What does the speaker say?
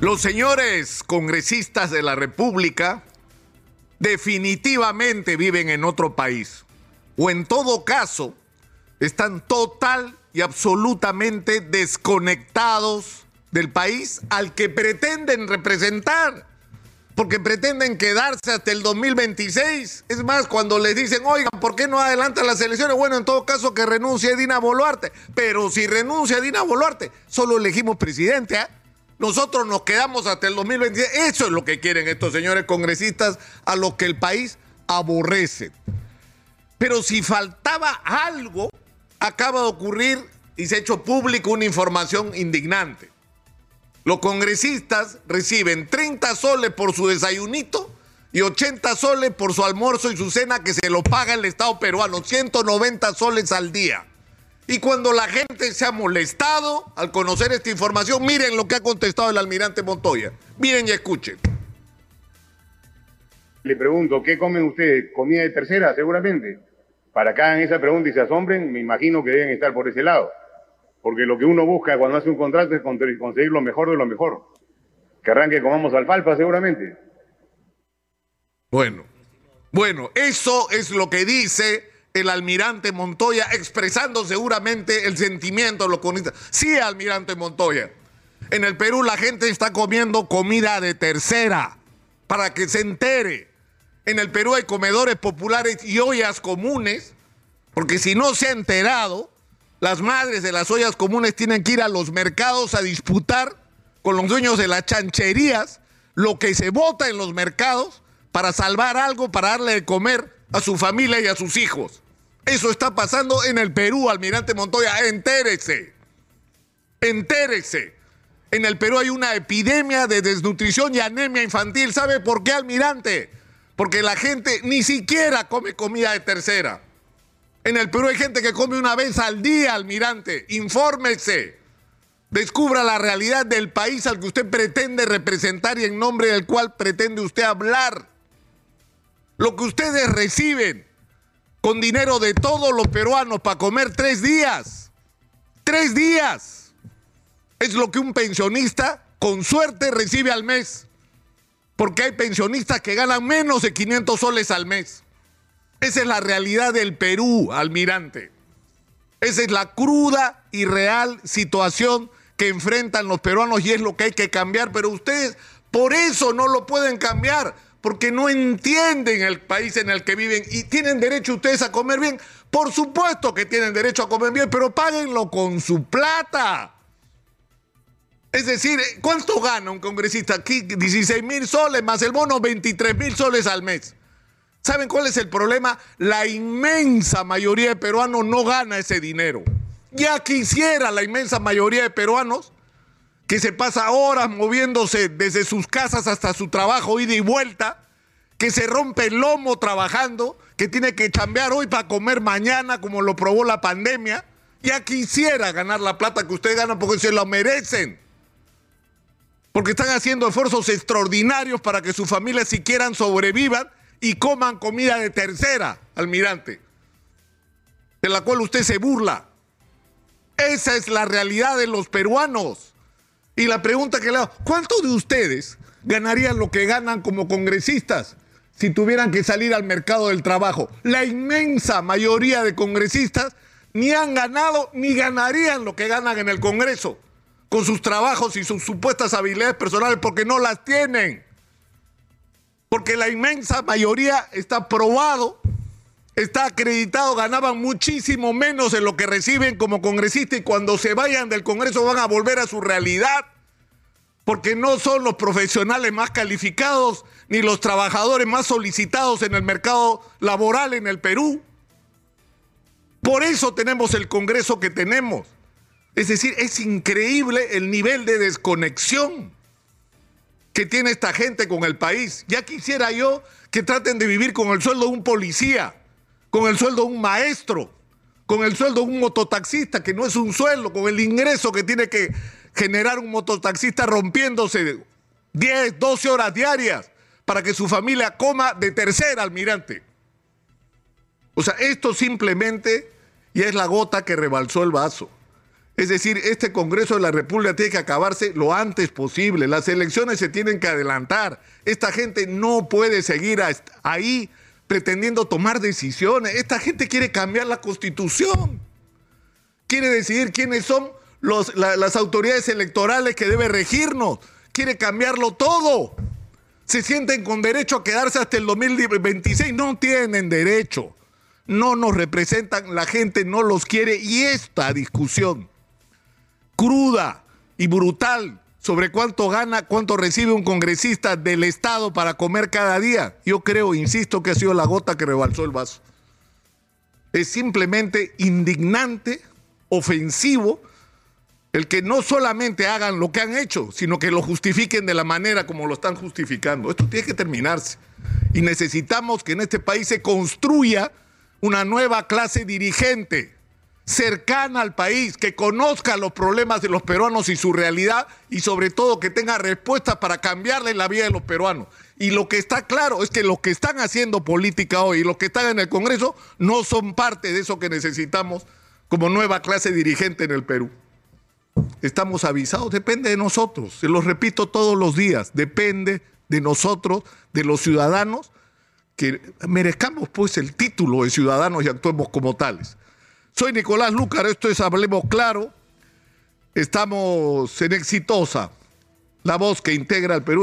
Los señores congresistas de la República definitivamente viven en otro país. O en todo caso, están total y absolutamente desconectados del país al que pretenden representar. Porque pretenden quedarse hasta el 2026. Es más, cuando les dicen, oigan, ¿por qué no adelantan las elecciones? Bueno, en todo caso que renuncie Dina Boluarte. Pero si renuncia Dina Boluarte, solo elegimos presidente. ¿eh? Nosotros nos quedamos hasta el 2026. Eso es lo que quieren estos señores congresistas a lo que el país aborrece. Pero si faltaba algo, acaba de ocurrir y se ha hecho público una información indignante. Los congresistas reciben 30 soles por su desayunito y 80 soles por su almuerzo y su cena que se lo paga el Estado peruano, 190 soles al día. Y cuando la gente se ha molestado al conocer esta información, miren lo que ha contestado el almirante Montoya. Miren y escuchen. Le pregunto, ¿qué comen ustedes? ¿Comida de tercera, seguramente? Para que hagan esa pregunta y se asombren, me imagino que deben estar por ese lado. Porque lo que uno busca cuando hace un contrato es conseguir lo mejor de lo mejor. Que arranque comamos alfalfa, seguramente. Bueno, bueno, eso es lo que dice el almirante Montoya, expresando seguramente el sentimiento de los comunistas. Sí, almirante Montoya. En el Perú la gente está comiendo comida de tercera, para que se entere. En el Perú hay comedores populares y ollas comunes, porque si no se ha enterado, las madres de las ollas comunes tienen que ir a los mercados a disputar con los dueños de las chancherías lo que se vota en los mercados para salvar algo, para darle de comer a su familia y a sus hijos. Eso está pasando en el Perú, almirante Montoya. Entérese. Entérese. En el Perú hay una epidemia de desnutrición y anemia infantil. ¿Sabe por qué, almirante? Porque la gente ni siquiera come comida de tercera. En el Perú hay gente que come una vez al día, almirante. Infórmese. Descubra la realidad del país al que usted pretende representar y en nombre del cual pretende usted hablar. Lo que ustedes reciben con dinero de todos los peruanos para comer tres días. Tres días. Es lo que un pensionista con suerte recibe al mes. Porque hay pensionistas que ganan menos de 500 soles al mes. Esa es la realidad del Perú, almirante. Esa es la cruda y real situación que enfrentan los peruanos y es lo que hay que cambiar. Pero ustedes por eso no lo pueden cambiar, porque no entienden el país en el que viven y tienen derecho ustedes a comer bien. Por supuesto que tienen derecho a comer bien, pero páguenlo con su plata. Es decir, ¿cuánto gana un congresista aquí? 16 mil soles más el bono, 23 mil soles al mes. ¿Saben cuál es el problema? La inmensa mayoría de peruanos no gana ese dinero. Ya quisiera la inmensa mayoría de peruanos que se pasa horas moviéndose desde sus casas hasta su trabajo, ida y vuelta, que se rompe el lomo trabajando, que tiene que chambear hoy para comer mañana, como lo probó la pandemia. Ya quisiera ganar la plata que ustedes ganan porque se lo merecen. Porque están haciendo esfuerzos extraordinarios para que sus familias siquiera sobrevivan y coman comida de tercera, almirante, de la cual usted se burla. Esa es la realidad de los peruanos. Y la pregunta que le hago, ¿cuántos de ustedes ganarían lo que ganan como congresistas si tuvieran que salir al mercado del trabajo? La inmensa mayoría de congresistas ni han ganado ni ganarían lo que ganan en el Congreso con sus trabajos y sus supuestas habilidades personales porque no las tienen porque la inmensa mayoría está probado, está acreditado, ganaban muchísimo menos de lo que reciben como congresistas y cuando se vayan del Congreso van a volver a su realidad, porque no son los profesionales más calificados ni los trabajadores más solicitados en el mercado laboral en el Perú. Por eso tenemos el Congreso que tenemos. Es decir, es increíble el nivel de desconexión que tiene esta gente con el país. Ya quisiera yo que traten de vivir con el sueldo de un policía, con el sueldo de un maestro, con el sueldo de un mototaxista, que no es un sueldo, con el ingreso que tiene que generar un mototaxista rompiéndose 10, 12 horas diarias para que su familia coma de tercera, almirante. O sea, esto simplemente ya es la gota que rebalsó el vaso. Es decir, este Congreso de la República tiene que acabarse lo antes posible. Las elecciones se tienen que adelantar. Esta gente no puede seguir ahí pretendiendo tomar decisiones. Esta gente quiere cambiar la constitución. Quiere decidir quiénes son las autoridades electorales que deben regirnos. Quiere cambiarlo todo. Se sienten con derecho a quedarse hasta el 2026. No tienen derecho. No nos representan, la gente no los quiere. Y esta discusión cruda y brutal sobre cuánto gana, cuánto recibe un congresista del Estado para comer cada día, yo creo, insisto, que ha sido la gota que rebalsó el vaso. Es simplemente indignante, ofensivo, el que no solamente hagan lo que han hecho, sino que lo justifiquen de la manera como lo están justificando. Esto tiene que terminarse. Y necesitamos que en este país se construya una nueva clase dirigente cercana al país, que conozca los problemas de los peruanos y su realidad y sobre todo que tenga respuestas para cambiarle la vida de los peruanos. Y lo que está claro es que los que están haciendo política hoy los que están en el Congreso no son parte de eso que necesitamos como nueva clase dirigente en el Perú. Estamos avisados, depende de nosotros, se los repito todos los días, depende de nosotros, de los ciudadanos, que merezcamos pues el título de ciudadanos y actuemos como tales. Soy Nicolás Lúcar, esto es Hablemos Claro. Estamos en Exitosa, la voz que integra el Perú.